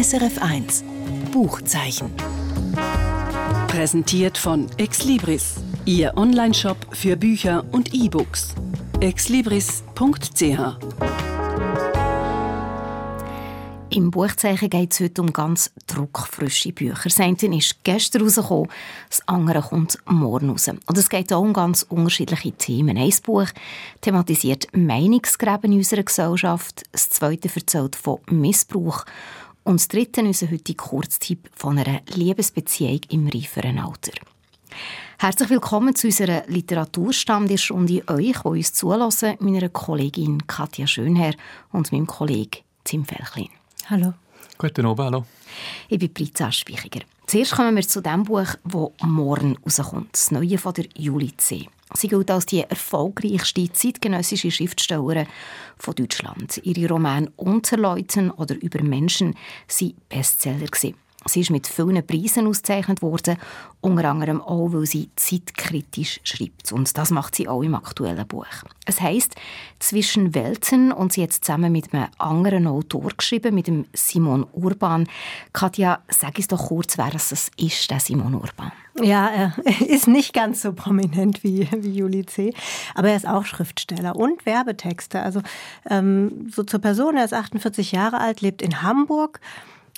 SRF1 Buchzeichen. Präsentiert von Exlibris, Ihr Onlineshop für Bücher und E-Books. exlibris.ch Im Buchzeichen geht es heute um ganz druckfrische Bücher. Das eine ist gestern rausgekommen, das andere kommt morgen raus. Und es geht auch um ganz unterschiedliche Themen. Ein Buch thematisiert Meinungsgräben in unserer Gesellschaft, das zweite erzählt von Missbrauch und das dritte unser heutiger Kurztipp von einer Liebesbeziehung im reiferen Alter. Herzlich willkommen zu unserer Literaturstammtischrunde euch, die uns zulassen, meiner Kollegin Katja Schönherr und meinem Kollegen Tim Felchlin. Hallo. Guten Abend, hallo. Ich bin Pritza Speichiger. Zuerst kommen wir zu dem Buch, das morgen rauskommt, das Neue von der Juli C. Sie gilt als die erfolgreichste zeitgenössische Schriftstellerin von Deutschland. Ihre Romane «Unterleuten» oder «Über Menschen» waren Bestseller. Sie ist mit vielen Preisen ausgezeichnet worden, unter anderem auch, weil sie zeitkritisch schreibt. Und das macht sie auch im aktuellen Buch. Es heißt «Zwischen Welten» und sie hat zusammen mit einem anderen Autor geschrieben, mit dem Simon Urban. Katja, sag uns doch kurz, wer das ist, der Simon Urban. Ja, er ist nicht ganz so prominent wie, wie Juli C., aber er ist auch Schriftsteller und Werbetexter. Also ähm, so zur Person, er ist 48 Jahre alt, lebt in Hamburg,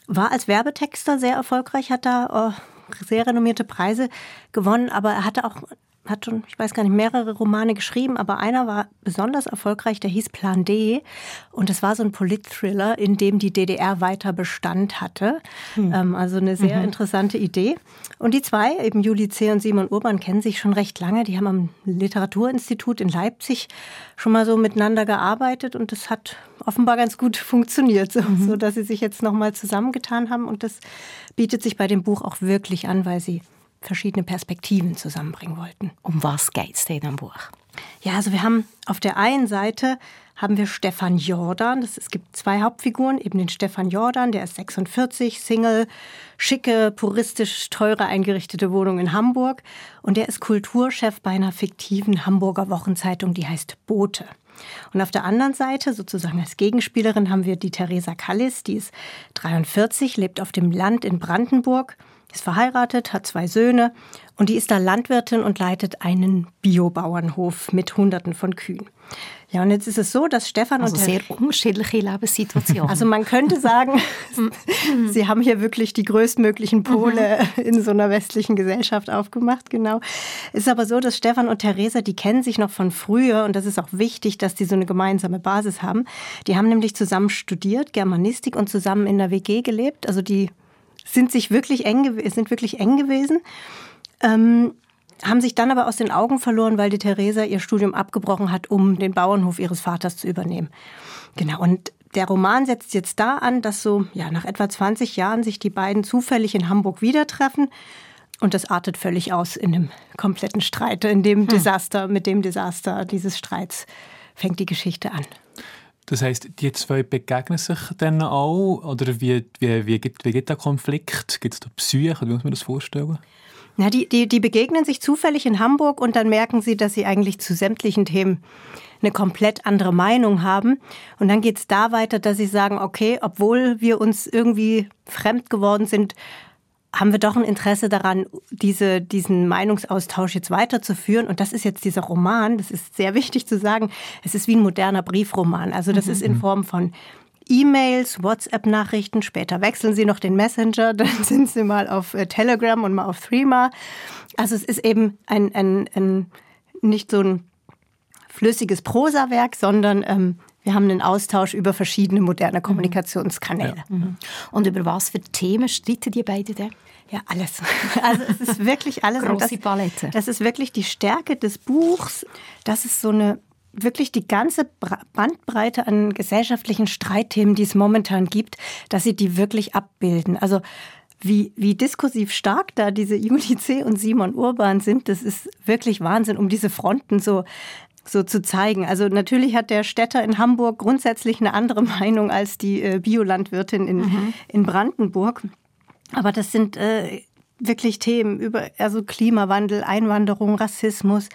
war als Werbetexter sehr erfolgreich, hat da oh, sehr renommierte Preise gewonnen, aber er hatte auch hat schon, ich weiß gar nicht, mehrere Romane geschrieben, aber einer war besonders erfolgreich, der hieß Plan D. Und es war so ein Polit-Thriller, in dem die DDR weiter Bestand hatte. Hm. Ähm, also eine sehr mhm. interessante Idee. Und die zwei, eben Juli C. und Simon Urban, kennen sich schon recht lange. Die haben am Literaturinstitut in Leipzig schon mal so miteinander gearbeitet und das hat offenbar ganz gut funktioniert, so, mhm. so dass sie sich jetzt nochmal zusammengetan haben. Und das bietet sich bei dem Buch auch wirklich an, weil sie verschiedene Perspektiven zusammenbringen wollten. Um was geht es denn am Buch? Ja, also wir haben auf der einen Seite haben wir Stefan Jordan. Das, es gibt zwei Hauptfiguren, eben den Stefan Jordan, der ist 46, Single, schicke, puristisch, teure eingerichtete Wohnung in Hamburg. Und der ist Kulturchef bei einer fiktiven Hamburger Wochenzeitung, die heißt Bote. Und auf der anderen Seite, sozusagen als Gegenspielerin, haben wir die Theresa Kallis, die ist 43, lebt auf dem Land in Brandenburg ist verheiratet, hat zwei Söhne und die ist da Landwirtin und leitet einen Biobauernhof mit Hunderten von Kühen. Ja, und jetzt ist es so, dass Stefan also und sehr unterschiedliche Lebenssituationen. Also man könnte sagen, sie haben hier wirklich die größtmöglichen Pole mhm. in so einer westlichen Gesellschaft aufgemacht, genau. Es ist aber so, dass Stefan und Theresa, die kennen sich noch von früher und das ist auch wichtig, dass die so eine gemeinsame Basis haben. Die haben nämlich zusammen studiert, Germanistik und zusammen in der WG gelebt. Also die sind sich wirklich eng, sind wirklich eng gewesen. Ähm, haben sich dann aber aus den Augen verloren, weil die Theresa ihr Studium abgebrochen hat, um den Bauernhof ihres Vaters zu übernehmen. Genau. Und der Roman setzt jetzt da an, dass so, ja, nach etwa 20 Jahren sich die beiden zufällig in Hamburg wieder treffen. Und das artet völlig aus in einem kompletten Streit, in dem hm. Desaster, mit dem Desaster dieses Streits fängt die Geschichte an. Das heißt, die zwei begegnen sich dann auch? Oder wie, wie, wie, geht, wie geht der Konflikt? Gibt es da Psyche? Wie muss man das vorstellen? Na, die, die, die begegnen sich zufällig in Hamburg und dann merken sie, dass sie eigentlich zu sämtlichen Themen eine komplett andere Meinung haben. Und dann geht es da weiter, dass sie sagen, okay, obwohl wir uns irgendwie fremd geworden sind, haben wir doch ein Interesse daran, diese, diesen Meinungsaustausch jetzt weiterzuführen. Und das ist jetzt dieser Roman, das ist sehr wichtig zu sagen, es ist wie ein moderner Briefroman. Also das mhm. ist in Form von E-Mails, WhatsApp-Nachrichten, später wechseln sie noch den Messenger, dann sind sie mal auf äh, Telegram und mal auf Threema. Also es ist eben ein, ein, ein nicht so ein flüssiges Prosawerk, sondern ähm, wir haben einen Austausch über verschiedene moderne mhm. Kommunikationskanäle. Ja. Mhm. Und über was für Themen streiten die beiden denn? Ja, alles. Also es ist wirklich alles. Große Palette. Das ist wirklich die Stärke des Buchs. Das ist so eine wirklich die ganze Bandbreite an gesellschaftlichen Streitthemen, die es momentan gibt, dass sie die wirklich abbilden. Also wie, wie diskursiv stark da diese Juli C. und Simon Urban sind, das ist wirklich Wahnsinn, um diese Fronten so so zu zeigen. Also natürlich hat der Städter in Hamburg grundsätzlich eine andere Meinung als die äh, Biolandwirtin in, mhm. in Brandenburg. Aber das sind äh, wirklich Themen über also Klimawandel, Einwanderung, Rassismus.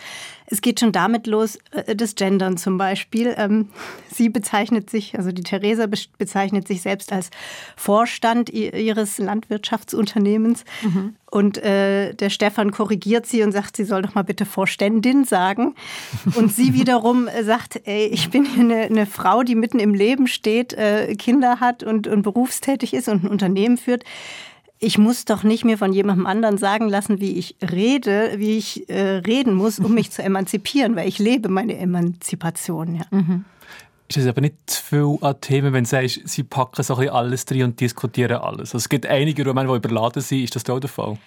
Es geht schon damit los, äh, das Gendern zum Beispiel. Ähm, sie bezeichnet sich, also die Theresa bezeichnet sich selbst als Vorstand ihres Landwirtschaftsunternehmens. Mhm. Und äh, der Stefan korrigiert sie und sagt, sie soll doch mal bitte Vorständin sagen. Und sie wiederum sagt, ey, ich bin hier eine, eine Frau, die mitten im Leben steht, äh, Kinder hat und, und berufstätig ist und ein Unternehmen führt ich muss doch nicht mir von jemandem anderen sagen lassen, wie ich rede, wie ich äh, reden muss, um mich zu emanzipieren, weil ich lebe meine Emanzipation. Ja. Mhm. Ist es aber nicht zu viel an Themen, wenn du sagst, sie packen so ein alles drin und diskutieren alles? Also es gibt einige die überladen sind. Ist das auch der Fall?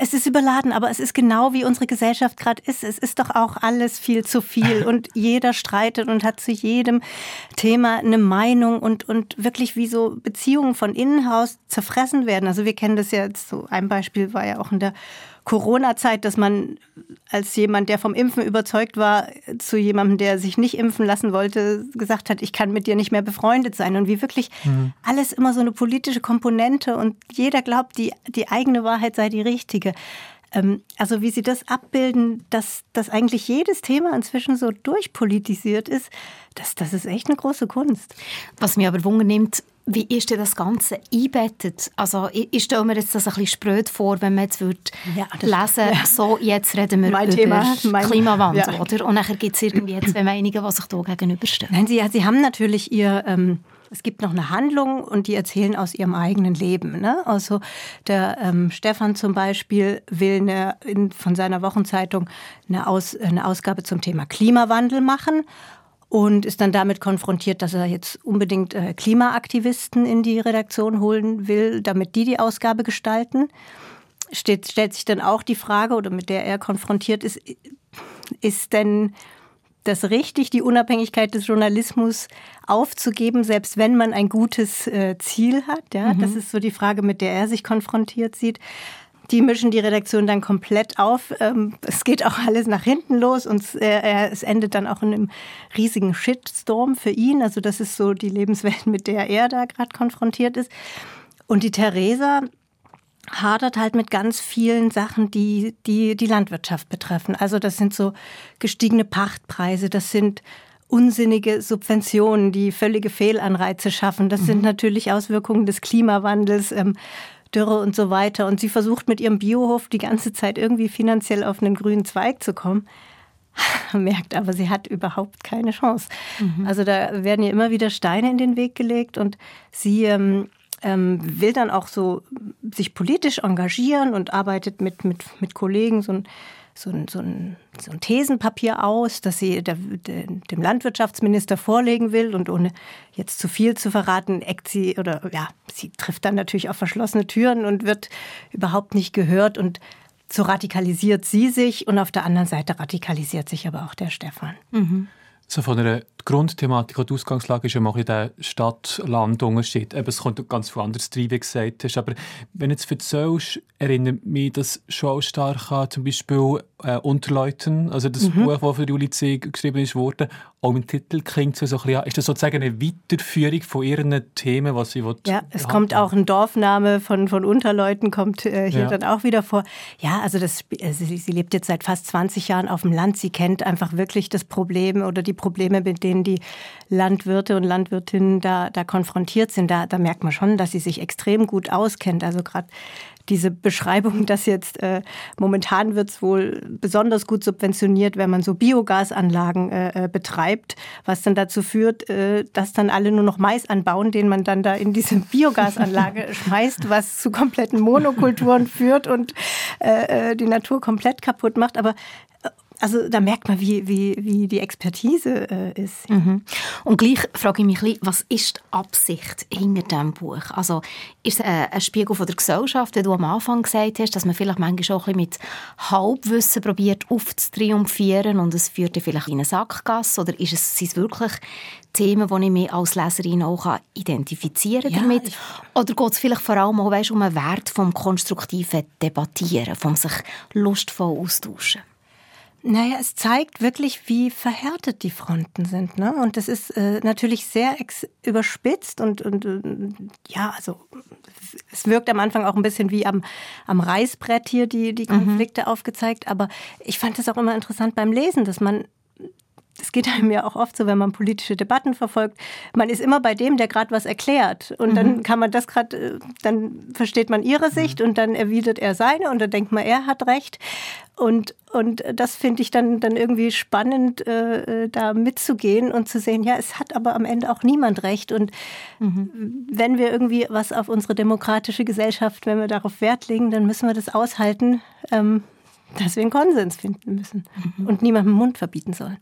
Es ist überladen, aber es ist genau wie unsere Gesellschaft gerade ist. Es ist doch auch alles viel zu viel und jeder streitet und hat zu jedem Thema eine Meinung und, und wirklich wie so Beziehungen von innen heraus zerfressen werden. Also wir kennen das ja jetzt so, ein Beispiel war ja auch in der Corona-Zeit, dass man als jemand, der vom Impfen überzeugt war, zu jemandem, der sich nicht impfen lassen wollte, gesagt hat, ich kann mit dir nicht mehr befreundet sein. Und wie wirklich mhm. alles immer so eine politische Komponente und jeder glaubt, die, die eigene Wahrheit sei die richtige. Ähm, also wie Sie das abbilden, dass, dass eigentlich jedes Thema inzwischen so durchpolitisiert ist, das, das ist echt eine große Kunst. Was mir aber Wunder nimmt, wie ist denn das Ganze einbettet? Also ich, ich stelle mir jetzt das ein bisschen spröd vor, wenn man jetzt würde ja, lesen ja. so, jetzt reden wir mein über Thema, mein, Klimawandel, ja. oder? Und dann gibt es irgendwie zwei Meinungen, die sich da gegenüberstehen. Nein, Sie, Sie haben natürlich Ihr... Ähm, es gibt noch eine Handlung und die erzählen aus ihrem eigenen Leben. Ne? Also der ähm, Stefan zum Beispiel will eine, in, von seiner Wochenzeitung eine, aus, eine Ausgabe zum Thema Klimawandel machen und ist dann damit konfrontiert, dass er jetzt unbedingt äh, Klimaaktivisten in die Redaktion holen will, damit die die Ausgabe gestalten. Steht, stellt sich dann auch die Frage, oder mit der er konfrontiert ist, ist denn das richtig, die Unabhängigkeit des Journalismus aufzugeben, selbst wenn man ein gutes äh, Ziel hat? Ja, mhm. das ist so die Frage, mit der er sich konfrontiert sieht. Die mischen die Redaktion dann komplett auf. Ähm, es geht auch alles nach hinten los und äh, es endet dann auch in einem riesigen Shitstorm für ihn. Also das ist so die Lebenswelt, mit der er da gerade konfrontiert ist. Und die Theresa hadert halt mit ganz vielen Sachen, die, die die Landwirtschaft betreffen. Also das sind so gestiegene Pachtpreise, das sind unsinnige Subventionen, die völlige Fehlanreize schaffen. Das mhm. sind natürlich Auswirkungen des Klimawandels. Ähm, Dürre und so weiter. Und sie versucht mit ihrem Biohof die ganze Zeit irgendwie finanziell auf einen grünen Zweig zu kommen. Merkt aber, sie hat überhaupt keine Chance. Mhm. Also da werden ihr immer wieder Steine in den Weg gelegt und sie ähm, ähm, will dann auch so sich politisch engagieren und arbeitet mit, mit, mit Kollegen so ein so ein, so ein, so ein Thesenpapier aus, das sie der, der, dem Landwirtschaftsminister vorlegen will. Und ohne jetzt zu viel zu verraten, eckt sie oder ja, sie trifft dann natürlich auf verschlossene Türen und wird überhaupt nicht gehört. Und so radikalisiert sie sich und auf der anderen Seite radikalisiert sich aber auch der Stefan. Mhm. So von einer Grundthematik und Ausgangslage ist ja mal in der Stadt-Land-Unterschied. Es kommt ganz viel anderes rein, wie gesagt hast. Aber wenn du jetzt erzählst, erinnert mich das schon stark an zum Beispiel äh, Unterleuten, also das mhm. Buch, das für Juli C. geschrieben ist, wurde. Auch im Titel klingt so, so ein bisschen, ist das sozusagen eine Weiterführung von ihren Themen, was sie Ja, es haben? kommt auch ein Dorfname von, von Unterleuten, kommt äh, hier ja. dann auch wieder vor. Ja, also das, also sie, sie lebt jetzt seit fast 20 Jahren auf dem Land. Sie kennt einfach wirklich das Problem oder die Probleme, mit denen die Landwirte und Landwirtinnen da, da konfrontiert sind. Da, da merkt man schon, dass sie sich extrem gut auskennt. Also gerade diese Beschreibung, dass jetzt äh, momentan wird es wohl besonders gut subventioniert, wenn man so Biogasanlagen äh, äh, betreibt, was dann dazu führt, äh, dass dann alle nur noch Mais anbauen, den man dann da in diese Biogasanlage schmeißt, was zu kompletten Monokulturen führt und äh, äh, die Natur komplett kaputt macht. Aber also da merkt man, wie, wie, wie die Expertise äh, ist. Mhm. Und gleich frage ich mich, ein bisschen, was ist die Absicht hinter diesem Buch? Also ist es ein Spiegel von der Gesellschaft, wie du am Anfang gesagt hast, dass man vielleicht manchmal auch ein bisschen mit Halbwissen probiert aufzutriumphieren und es führt vielleicht in eine Sackgasse? Oder ist es, sind es wirklich Themen, die ich mich als Leserin auch identifizieren kann ja, Oder geht es vielleicht vor allem auch weißt, um einen Wert vom konstruktiven Debattieren, vom sich lustvoll austauschen? Naja, es zeigt wirklich, wie verhärtet die Fronten sind. Ne? Und das ist äh, natürlich sehr überspitzt und, und äh, ja, also es wirkt am Anfang auch ein bisschen wie am, am Reißbrett hier die, die mhm. Konflikte mhm. aufgezeigt. Aber ich fand es auch immer interessant beim Lesen, dass man das geht einem ja auch oft so, wenn man politische Debatten verfolgt. Man ist immer bei dem, der gerade was erklärt. Und mhm. dann kann man das gerade, äh, dann versteht man ihre Sicht mhm. und dann erwidert er seine und dann denkt man, er hat recht. Und, und das finde ich dann, dann irgendwie spannend, äh, äh, da mitzugehen und zu sehen, ja, es hat aber am Ende auch niemand recht. Und mhm. wenn wir irgendwie was auf unsere demokratische Gesellschaft, wenn wir darauf Wert legen, dann müssen wir das aushalten, ähm, dass wir einen Konsens finden müssen mhm. und niemandem den Mund verbieten sollen.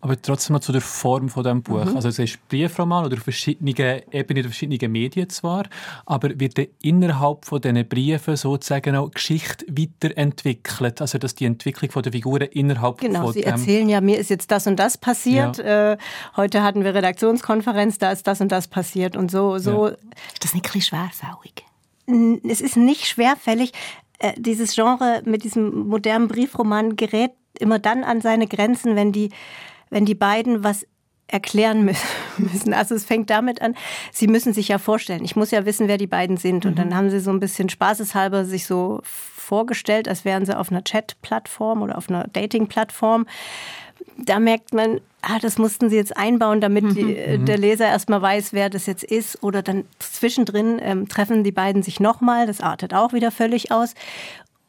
Aber trotzdem noch zu der Form von diesem Buch. Mhm. Also es ist Briefroman oder auf verschiedenen Ebenen, verschiedenen Medien zwar, aber wird dann innerhalb von diesen Briefen sozusagen auch Geschichte weiterentwickelt? Also dass die Entwicklung von der Figuren innerhalb genau, von Sie erzählen ja, mir ist jetzt das und das passiert. Ja. Äh, heute hatten wir Redaktionskonferenz, da ist das und das passiert und so. so. Ja. Ist das nicht ein bisschen schwerfällig? Es ist nicht schwerfällig. Äh, dieses Genre mit diesem modernen Briefroman gerät immer dann an seine Grenzen, wenn die wenn die beiden was erklären müssen. Also es fängt damit an, sie müssen sich ja vorstellen. Ich muss ja wissen, wer die beiden sind. Und dann mhm. haben sie so ein bisschen spaßeshalber sich so vorgestellt, als wären sie auf einer Chat-Plattform oder auf einer Dating-Plattform. Da merkt man, ah, das mussten sie jetzt einbauen, damit die, mhm. Äh, der Leser erstmal weiß, wer das jetzt ist. Oder dann zwischendrin ähm, treffen die beiden sich nochmal. Das artet auch wieder völlig aus.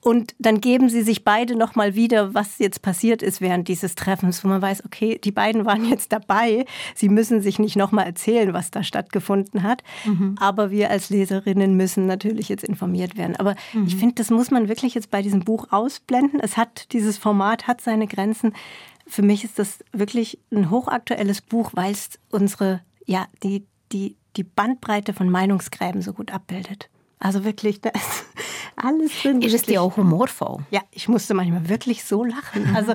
Und dann geben sie sich beide nochmal wieder, was jetzt passiert ist während dieses Treffens, wo man weiß, okay, die beiden waren jetzt dabei. Sie müssen sich nicht nochmal erzählen, was da stattgefunden hat. Mhm. Aber wir als Leserinnen müssen natürlich jetzt informiert werden. Aber mhm. ich finde, das muss man wirklich jetzt bei diesem Buch ausblenden. Es hat, dieses Format hat seine Grenzen. Für mich ist das wirklich ein hochaktuelles Buch, weil es unsere, ja, die, die, die Bandbreite von Meinungsgräben so gut abbildet. Also wirklich, da ist alles drin. Ist es dir auch humorvoll? Ja, ich musste manchmal wirklich so lachen. Also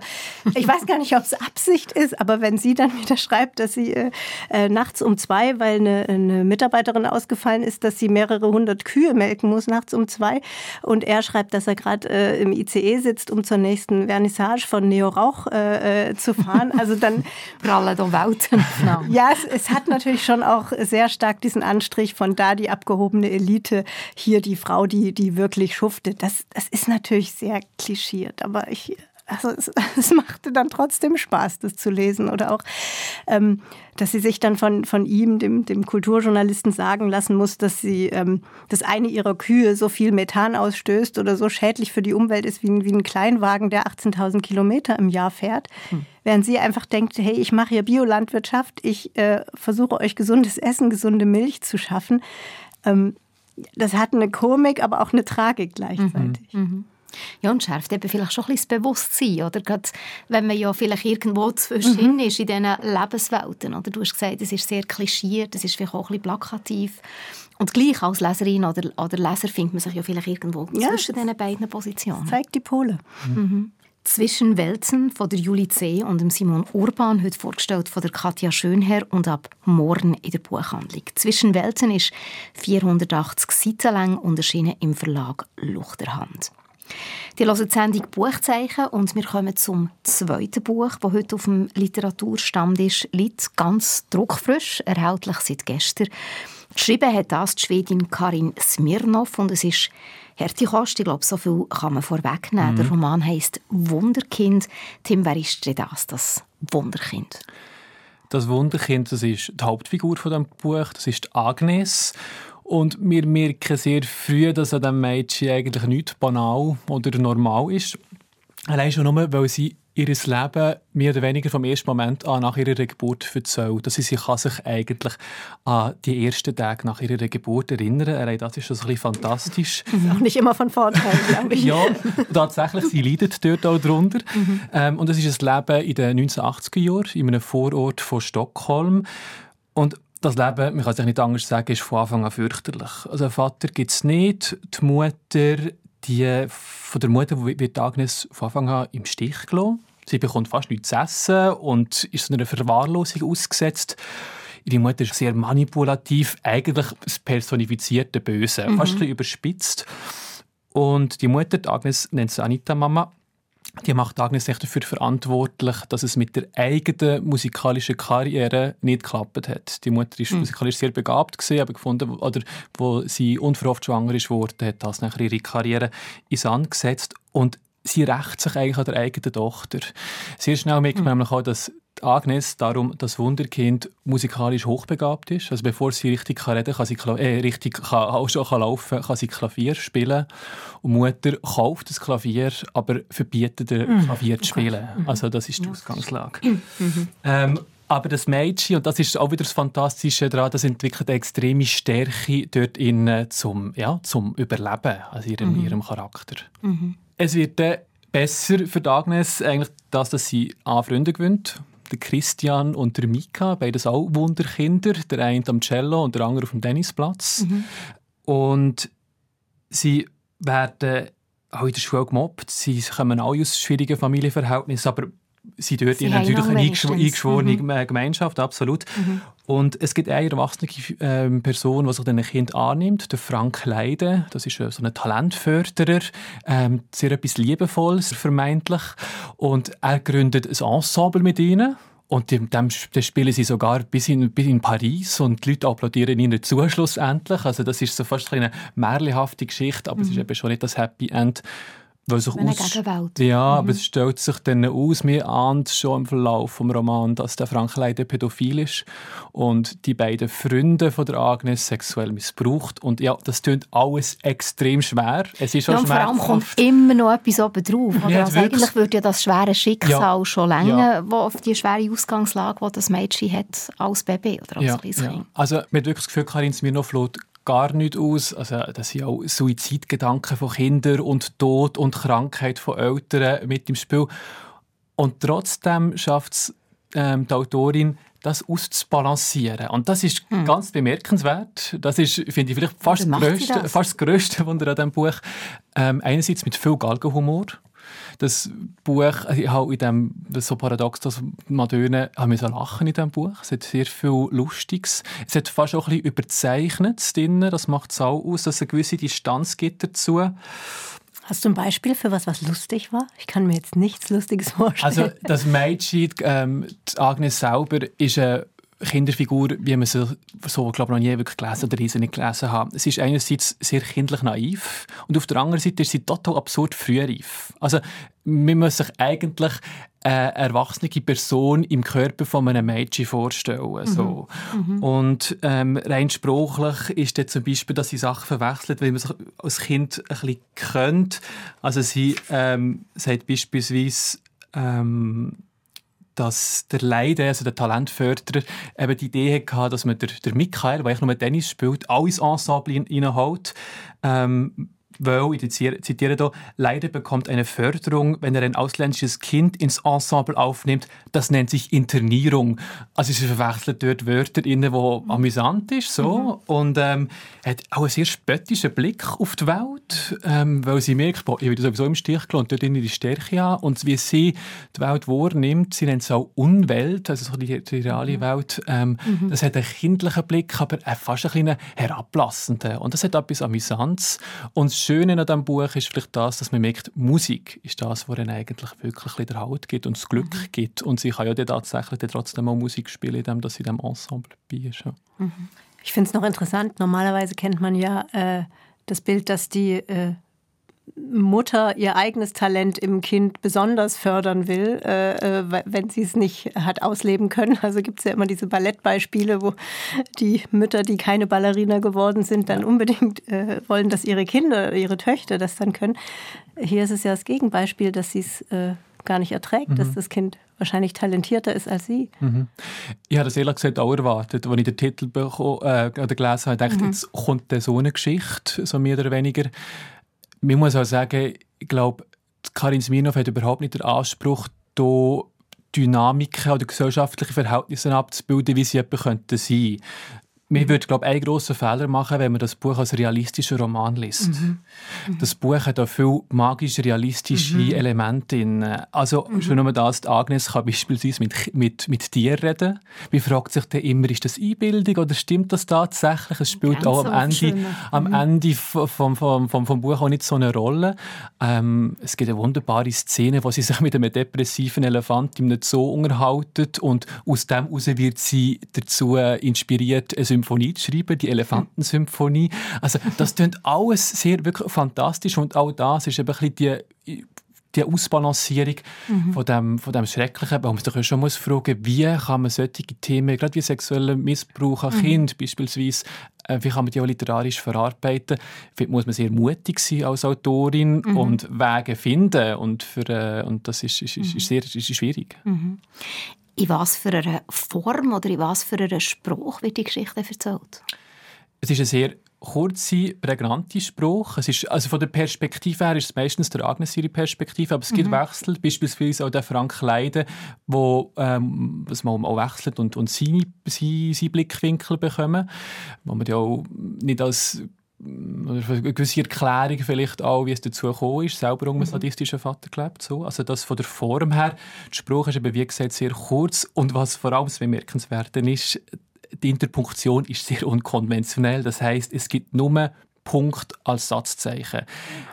ich weiß gar nicht, ob es Absicht ist, aber wenn sie dann wieder schreibt, dass sie äh, äh, nachts um zwei, weil eine, eine, Mitarbeiterin ausgefallen ist, dass sie mehrere hundert Kühe melken muss nachts um zwei und er schreibt, dass er gerade äh, im ICE sitzt, um zur nächsten Vernissage von Neo Rauch äh, äh, zu fahren. Also dann prallen ja, es, es hat natürlich schon auch sehr stark diesen Anstrich von da die abgehobene Elite hier die Frau, die, die wirklich schuftet. Das, das ist natürlich sehr klischiert, aber ich, also es, es, machte dann trotzdem Spaß, das zu lesen. Oder auch, ähm, dass sie sich dann von, von ihm, dem, dem Kulturjournalisten, sagen lassen muss, dass sie, ähm, dass eine ihrer Kühe so viel Methan ausstößt oder so schädlich für die Umwelt ist wie ein, wie ein Kleinwagen, der 18.000 Kilometer im Jahr fährt. Hm. Während sie einfach denkt, hey, ich mache hier Biolandwirtschaft, ich äh, versuche euch gesundes Essen, gesunde Milch zu schaffen. Ähm, das hat eine Komik, aber auch eine Tragik gleichzeitig. Mhm. Mhm. Ja, und schärft eben vielleicht schon ein bisschen das Bewusstsein, oder? Gerade wenn man ja vielleicht irgendwo zwischen mhm. ist in diesen Lebenswelten, oder? Du hast gesagt, es ist sehr klischiert, es ist vielleicht auch ein bisschen plakativ. Und gleich als Leserin oder, oder Leser findet man sich ja vielleicht irgendwo ja, zwischen diesen beiden Positionen. Zeigt die Pole. Mhm. Zwischen Welten von der Julie C. und dem Simon Urban, heute vorgestellt von der Katja Schönherr und ab morgen in der Buchhandlung. Zwischen Welten ist 480 Seiten lang und erschienen im Verlag Luchterhand. Die hören die Sendung Buchzeichen und wir kommen zum zweiten Buch, das heute auf dem Literaturstand ist. Liegt ganz druckfrisch, erhältlich seit gestern. Geschrieben hat das die Schwedin Karin Smirnov und es ist Härte Kost, ich glaube, so viel kann man vorwegnehmen. Mhm. Der Roman heisst Wunderkind. Tim, wer ist denn das, das Wunderkind? Das Wunderkind, das ist die Hauptfigur von dem Buch, das ist Agnes. Und wir merken sehr früh, dass an diesem Mädchen eigentlich nichts banal oder normal ist. Allein schon nur, weil sie ihr Leben mehr oder weniger vom ersten Moment an nach ihrer Geburt erzählt. Also sie kann sich eigentlich an die ersten Tage nach ihrer Geburt erinnern. Das ist schon ein bisschen fantastisch. Das ist auch nicht immer von Vorteil, glaube ich. ja, tatsächlich, sie leidet dort auch drunter. Mhm. Ähm, und es ist ein Leben in den 1980er Jahren in einem Vorort von Stockholm. Und das Leben, man kann sich nicht anders sagen, ist von Anfang an fürchterlich. Also einen Vater gibt es nicht, die Mutter die von der Mutter wird Agnes von Anfang an im Stich gelassen. Sie bekommt fast nichts zu essen und ist so einer Verwahrlosung ausgesetzt. Ihre Mutter ist sehr manipulativ, eigentlich das personifizierte Böse, mhm. fast ein bisschen überspitzt. Und die Mutter, die Agnes nennt sie Anita Mama, die macht Agnes echt dafür verantwortlich, dass es mit der eigenen musikalischen Karriere nicht geklappt hat. Die Mutter ist mhm. musikalisch sehr begabt gesehen, aber gefunden, oder wo sie unverhofft schwanger ist worden, hat das nachher ihre Karriere in Sand gesetzt und sie rächt sich eigentlich an der eigenen Tochter. Sehr schnell merkt man mhm. nämlich auch, dass Agnes darum das Wunderkind musikalisch hochbegabt ist. Also bevor sie richtig kann reden kann, sie äh, richtig kann, auch schon kann laufen kann, sie Klavier spielen. Und Mutter kauft das Klavier, aber verbietet ihr mhm. Klavier zu spielen. Okay. Mhm. Also das ist die Ausgangslage. Mhm. Ähm, aber das Mädchen, und das ist auch wieder das Fantastische daran, das entwickelt eine extreme Stärke dort in, zum, ja, zum Überleben, also ihrem, mhm. ihrem Charakter. Mhm. Es wird dann besser für Agnes eigentlich das, dass sie an Freunde gewinnt der Christian und der Mika, beides auch Wunderkinder, der eine am Cello und der andere auf dem Tennisplatz. Mhm. Und sie werden auch in der Schule gemobbt. Sie kommen auch aus schwierigen Familienverhältnissen, aber sind dort Sie natürlich eine eingeschworene mhm. Gemeinschaft, absolut. Mhm. Und es gibt eine erwachsene ähm, Person, die sich ein Kind annimmt, der Frank Leide. Das ist so ein Talentförderer, ähm, sehr etwas Liebevolles, vermeintlich. Und er gründet ein Ensemble mit ihnen. Und dem, dem, spielen sie sogar bis in, bis in Paris und die Leute applaudieren ihnen zu schlussendlich. Also das ist so fast eine märchenhafte Geschichte, aber mhm. es ist mhm. eben schon nicht das Happy End weil sich aus. Ja, mhm. aber es stellt sich dann aus, mir ahnt schon im Verlauf des Romans, dass der Frank leider pädophil ist und die beiden Freunde von der Agnes sexuell missbraucht. Und ja, das klingt alles extrem schwer. Es ist ja, und vor allem kommt immer noch etwas oben drauf. Ja, also eigentlich würde ja das schwere Schicksal ja. schon länger, ja. wo auf die schwere Ausgangslage, die das Mädchen hat als Baby oder als ja, kleines Kind. Also man hat wirklich das Gefühl, Karin Smirnoff lässt gar nicht aus. Also, das sind auch Suizidgedanken von Kindern und Tod und Krankheit von Eltern mit im Spiel. Und trotzdem schafft es ähm, die Autorin, das auszubalancieren. Und das ist hm. ganz bemerkenswert. Das ist, finde ich, vielleicht fast das, grösste, das? fast das Wunder an diesem Buch. Ähm, einerseits mit viel Galgenhumor das Buch, ich habe in dem, so paradox, dass Madone, haben so lachen in diesem Buch. Es hat sehr viel Lustiges. Es hat fast auch ein bisschen überzeichnet drin. Das macht es auch aus, dass es eine gewisse Distanz gibt dazu. Hast du ein Beispiel für was, was lustig war? Ich kann mir jetzt nichts Lustiges vorstellen. Also das Mädchen, ähm, Agnes selber, ist eine Kinderfigur, wie man sie so, glaube ich, noch nie wirklich gelesen oder nicht gelesen hat. Sie ist einerseits sehr kindlich naiv und auf der anderen Seite ist sie total absurd frühreif. Also man muss sich eigentlich eine erwachsene Person im Körper von einem Mädchen vorstellen. So. Mhm. Mhm. Und ähm, rein sprachlich ist dann zum Beispiel, dass sie Sachen verwechselt, weil man sich als Kind ein bisschen kennt. Also sie ähm, sagt beispielsweise, ähm, dass der Leide, also der Talentförderer, eben die Idee hatte, dass man der, der Michael, der eigentlich nur Tennis spielt, alles Ensemble reinholt. Ähm, weil, ich zitiere hier, leider bekommt eine Förderung, wenn er ein ausländisches Kind ins Ensemble aufnimmt. Das nennt sich Internierung. Also sie verwechselt dort Wörter, die mhm. amüsant ist. So. Mhm. Und ähm, hat auch einen sehr spöttischen Blick auf die Welt, ähm, weil sie merkt, boah, ich werde sowieso im Stich gelassen und dort die Stärke an. Und wie sie die Welt wahrnimmt, sie nennt es auch Unwelt, also so die, die reale. Welt, ähm, mhm. das hat einen kindlichen Blick, aber fast ein bisschen herablassenden. Und das hat etwas Amüsantes. Und Schöne an diesem Buch ist vielleicht das, dass man merkt, Musik ist das, was ihnen eigentlich wirklich den Halt gibt und das Glück mhm. gibt. Und sie kann ja dann tatsächlich dann trotzdem auch Musik spielen, indem sie in diesem Ensemble dabei ist. Ja. Mhm. Ich finde es noch interessant. Normalerweise kennt man ja äh, das Bild, dass die äh, Mutter ihr eigenes Talent im Kind besonders fördern will, äh, äh wenn sie es nicht hat ausleben können. Also gibt es ja immer diese Ballettbeispiele, wo die Mütter, die keine Ballerina geworden sind, dann unbedingt äh, wollen, dass ihre Kinder, ihre Töchter das dann können. Hier ist es ja das Gegenbeispiel, dass sie es gar nicht erträgt, mhm. dass das Kind wahrscheinlich talentierter ist als sie. Mhm. Ich habe das ehrlich gesagt auch erwartet. Als ich den Titel bekommen, äh, gelesen habe, dachte ich, mhm. jetzt kommt so eine Geschichte, so mehr oder weniger man muss auch sagen, ich glaube, Karin Smirnov hat überhaupt nicht den Anspruch, hier Dynamiken oder gesellschaftliche Verhältnisse abzubilden, wie sie etwa könnten sein Man würde, glaube ich, einen grossen Fehler machen, wenn man das Buch als realistischen Roman liest. Mhm. Mhm. Das Buch hat auch viele magische, realistische mhm. Elemente drin. Also mhm. schon nur das, die Agnes kann beispielsweise mit, mit, mit dir reden. Man fragt sich dann immer, ist das Einbildung oder stimmt das tatsächlich? Es spielt Ganz auch am Ende, am mhm. Ende vom, vom, vom, vom Buch auch nicht so eine Rolle. Ähm, es gibt eine wunderbare Szene, wo sie sich mit einem depressiven Elefant im Zoo unterhalten und aus dem heraus wird sie dazu inspiriert, eine Symphonie zu schreiben, die Elefantensymphonie. Also das klingt alles sehr wirklich fantastisch und auch das ist eben ein bisschen die die Ausbalancierung mhm. von, dem, von dem Schrecklichen, wo man sich schon muss fragen wie kann man solche Themen, gerade wie sexueller Missbrauch an mhm. Kind beispielsweise, äh, wie kann man die auch literarisch verarbeiten? Vielleicht muss man sehr mutig sein als Autorin mhm. und Wege finden und, für, äh, und das ist, ist, ist, ist sehr ist schwierig. In was für einer Form oder in was für einem Spruch wird die Geschichte erzählt? Es ist eine sehr kurze, prägnante Spruch. Es ist, also von der Perspektive her ist es meistens der Agnes ihre Perspektive, aber es gibt mhm. Wechsel, beispielsweise auch der Frank Leiden, wo ähm, man auch wechselt und, und seine, seine, seine Blickwinkel bekommen, wo man ja auch nicht als eine gewisse Erklärung vielleicht auch, wie es dazu gekommen ist, selber um einen mhm. sadistischen Vater gelebt. So. Also das von der Form her, der Spruch ist eben, wie gesagt, sehr kurz und was vor allem bemerkenswert ist, die Interpunktion ist sehr unkonventionell. Das heißt, es gibt nur Punkt als Satzzeichen.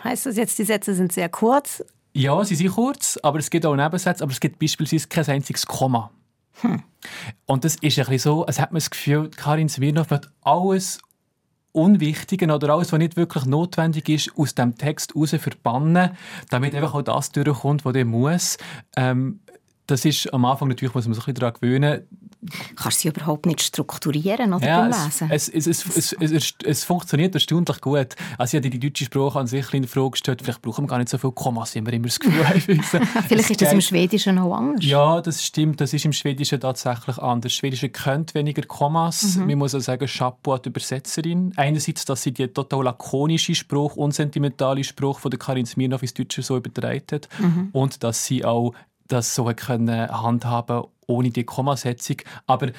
Heißt das jetzt, die Sätze sind sehr kurz? Ja, sie sind kurz, aber es gibt auch Nebensätze, aber es gibt beispielsweise kein einziges Komma. Hm. Und das ist ein bisschen so, als hätte man das Gefühl, Karin Smirnoff hat alles Unwichtige oder alles, was nicht wirklich notwendig ist, aus dem Text heraus verbannen, damit einfach auch das durchkommt, was der muss. Ähm, das ist am Anfang natürlich, muss man sich ein bisschen daran gewöhnen, Kannst du sie überhaupt nicht strukturieren oder ja, Lesen? Es, es, es, es, es, funktioniert erstaunlich gut. Also ich habe die deutsche Sprache an sich in Frage gestellt, vielleicht brauchen wir gar nicht so viele Kommas, wie wir immer das Gefühl haben. vielleicht ist das im Schwedischen noch anders. Ja, das stimmt. Das ist im Schwedischen tatsächlich anders. Das Schwedische kennt weniger Kommas. Mhm. Man muss auch sagen, Chapeau die Übersetzerin. Einerseits, dass sie die total lakonische Sprache, unsentimentale Sprache von der Karin Smirnoff ins Deutsche so übertragen hat. Mhm. Und dass sie auch das so können handhaben ohne die Kommasetzung. Aber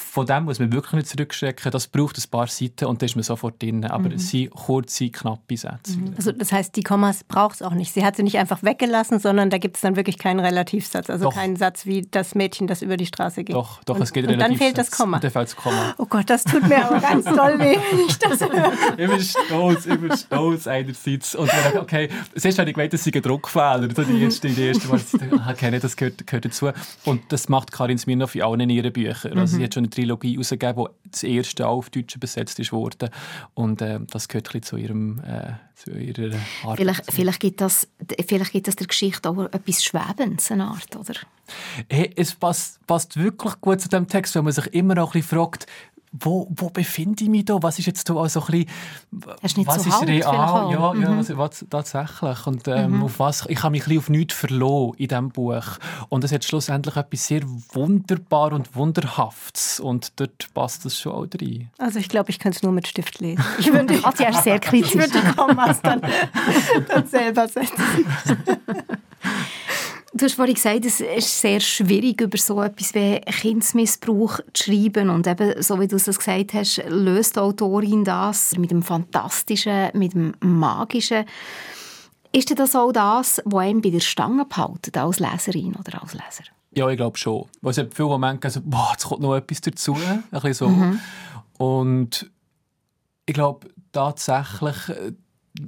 von dem muss man wirklich nicht zurückschrecken. Das braucht ein paar Seiten und dann ist man sofort drin. Aber mhm. es sind kurze, knappe Sätze. Mhm. Also das heißt, die Kommas braucht es auch nicht. Sie hat sie nicht einfach weggelassen, sondern da gibt es dann wirklich keinen Relativsatz. Also doch. keinen Satz wie das Mädchen, das über die Straße geht. Doch, doch und, es geht Und dann fehlt das Komma. Und dann fehlt das Komma. Oh Gott, das tut mir aber ganz toll weh, wenn ich das höre. Bin stolz, ich bin stolz einerseits. Und dann, okay, zuerst habe ich gemeint, das sei ein Druckfehler. Die erste, die erste Mal, okay, das gehört, gehört dazu. Und das macht Karin Smirnoff in allen ihren Büchern. Also mhm. sie hat schon Trilogie rausgegeben, gegeben, wo das erste auf Deutsch besetzt ist worden. Und äh, das gehört ein zu, ihrem, äh, zu ihrer Art. Vielleicht, vielleicht, gibt das, vielleicht gibt das der Geschichte auch etwas Schwebendes, eine Art, oder? Hey, es passt, passt wirklich gut zu dem Text, weil man sich immer auch ein bisschen fragt, wo, wo befinde ich mich da? Was ist jetzt da so ein bisschen, was ist real? Ja, mhm. ja was, was, tatsächlich. Und ähm, mhm. auf was, ich habe mich ein bisschen auf nichts verloren in diesem Buch. Und es hat schlussendlich etwas sehr wunderbar und wunderhaftes. Und dort passt das schon auch rein. Also ich glaube, ich kann es nur mit Stift lesen. Ich würde die ja sehr kritisch. Ich würde die Kommas dann, dann selber setzen. Du hast vorhin gesagt, es ist sehr schwierig, über so etwas wie Kindsmissbrauch zu schreiben. Und eben, so wie du es gesagt hast, löst die Autorin das mit dem Fantastischen, mit dem Magischen. Ist das auch das, was einem bei der Stange behält, als Leserin oder als Leser? Ja, ich glaube schon. Weil es hat viele Momente also, boah, jetzt kommt noch etwas dazu. Ein bisschen so. Mhm. Und ich glaube tatsächlich,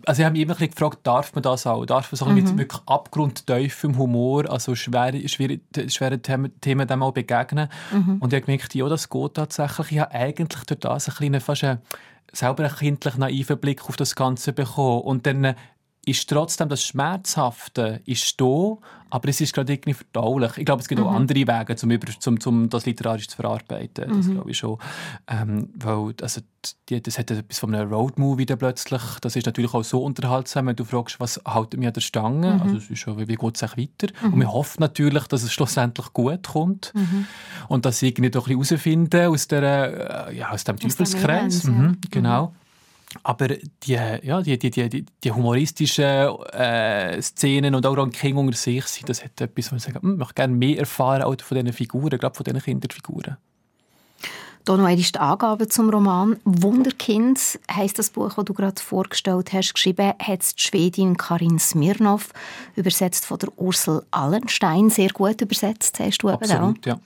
also ich habe mich immer gefragt, darf man das auch? Darf man so mhm. mit wirklich abgrundtiefem Humor, also schwere, schwere, schwere Themen, Themen dem auch begegnen? Mhm. Und ich habe gemerkt, ja, das geht tatsächlich. Ich habe eigentlich durch das ein bisschen fast einen, selber einen kindlich naiven Blick auf das Ganze bekommen. Und dann ist trotzdem das Schmerzhafte ist da, aber es ist gerade irgendwie verdaulich. Ich glaube, es gibt mhm. auch andere Wege, um, um, um das literarisch zu verarbeiten. Das mhm. glaube ich schon. Ähm, weil, also, die, das hat etwas von einem Roadmovie plötzlich. Das ist natürlich auch so unterhaltsam, wenn du fragst, was haltet mir an der Stange? Mhm. Also es ist schon, wie geht es weiter? Und man hofft natürlich, dass es schlussendlich gut kommt. Mhm. Und dass sie irgendwie doch ein bisschen herausfinden aus, der, äh, ja, aus dem Teufelskreis. Mhm, genau. Aber die, ja, die, die, die, die humoristischen äh, Szenen und auch an King unter sich, das hat etwas, wo ich sage, hm, ich möchte gerne mehr erfahren auch von diesen Figuren, gerade von diesen Kinderfiguren. Hier noch einmal die Angaben zum Roman. «Wunderkind» heisst das Buch, das du gerade vorgestellt hast. Geschrieben hat die Schwedin Karin Smirnov, übersetzt von der Ursel Allenstein. Sehr gut übersetzt, hast du Absolut, auch. ja.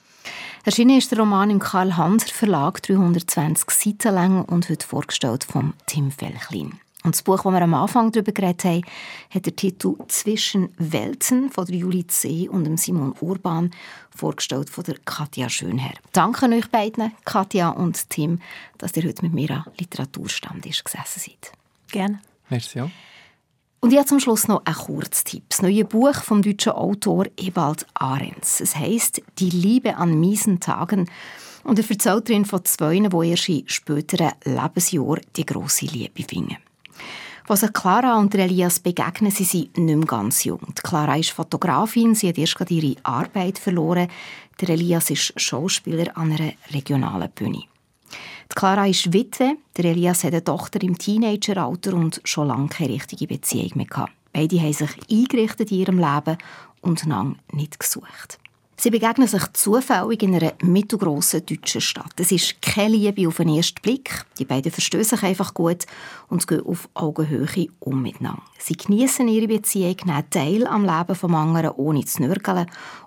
Erschienen ist der Roman im Karl-Hanser Verlag, 320 Seiten lang und wird vorgestellt von Tim Felchlin. Und das Buch, das wir am Anfang darüber geredet haben, hat den Titel «Zwischen Welten» von der Julie C. und dem Simon Urban, vorgestellt von der Katja Schönherr. Danke euch beiden, Katja und Tim, dass ihr heute mit mir am Literaturstand gesessen seid. Gerne. Merci auch. Und jetzt zum Schluss noch ein Kurztipp. Das neue Buch vom deutschen Autor Ewald Ahrens. Es heißt «Die Liebe an miesen Tagen» und er erzählt darin von zwei, die erst in späteren Lebensjahren die grosse Liebe finden. Sich Clara und Elias begegnen, sie sind nicht mehr ganz jung. Die Clara ist Fotografin, sie hat erst gerade ihre Arbeit verloren. Der Elias ist Schauspieler an einer regionalen Bühne. Clara ist Witwe, der Elias hat eine Tochter im Teenageralter und schon lange keine richtige Beziehung mehr gehabt. Beide haben sich eingerichtet in ihrem Leben und lang nicht gesucht. Sie begegnen sich zufällig in einer mittelgroßen deutschen Stadt. Es ist keine Liebe auf den ersten Blick. Die beiden verstehen sich einfach gut und gehen auf Augenhöhe um miteinander. Sie genießen ihre Beziehung, nehmen teil am Leben des anderen, ohne zu nörgeln,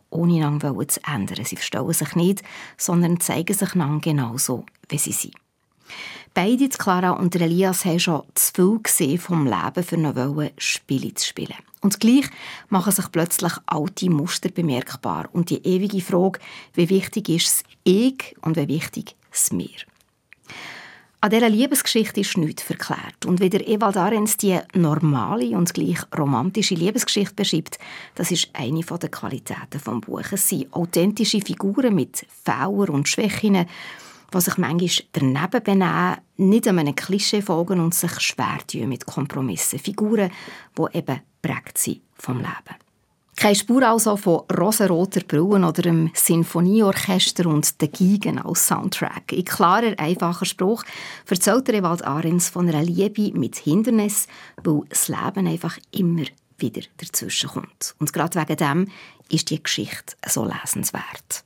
ohne einander zu ändern. Sie verstehen sich nicht, sondern zeigen sich einander genauso, wie sie sind. Beide, Clara und Elias, haben schon zu viel gesehen vom Leben, für noch Spiele zu spielen. Und gleich machen sich plötzlich alte Muster bemerkbar und die ewige Frage, wie wichtig ist das Ich und wie wichtig das Mir. An dieser Liebesgeschichte ist nichts verklärt. Und wie der Ewald Ahrens die normale und gleich romantische Liebesgeschichte beschreibt, das ist eine der Qualitäten des Buches. Es sind authentische Figuren mit Fehlern und Schwächen, die sich manchmal daneben benehmen, nicht einem Klischee folgen und sich schwer tun mit Kompromissen. Figuren, die eben prägt sind vom Leben. Keine Spur also von rosaroter Brille oder dem Sinfonieorchester und den Gigen als Soundtrack. In klarer, einfacher Spruch erzählt Ewald Ahrens von einer Liebe mit Hindernis, weil das Leben einfach immer wieder dazwischen kommt. Und gerade wegen dem ist die Geschichte so lesenswert.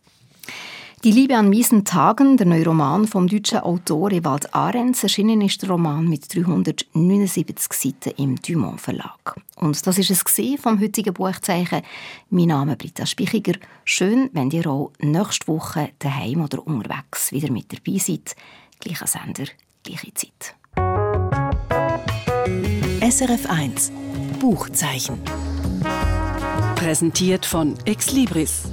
Die Liebe an miesen Tagen, der neue Roman vom deutschen Autor Ewald Ahrens, erschienen ist der Roman mit 379 Seiten im Dumont Verlag. Und das ist es vom heutigen Buchzeichen. Mein Name ist Britta Spichiger. Schön, wenn ihr auch nächste Woche daheim oder unterwegs wieder mit dabei seid. Gleicher Sender, gleiche Zeit. SRF 1 Buchzeichen. Präsentiert von Exlibris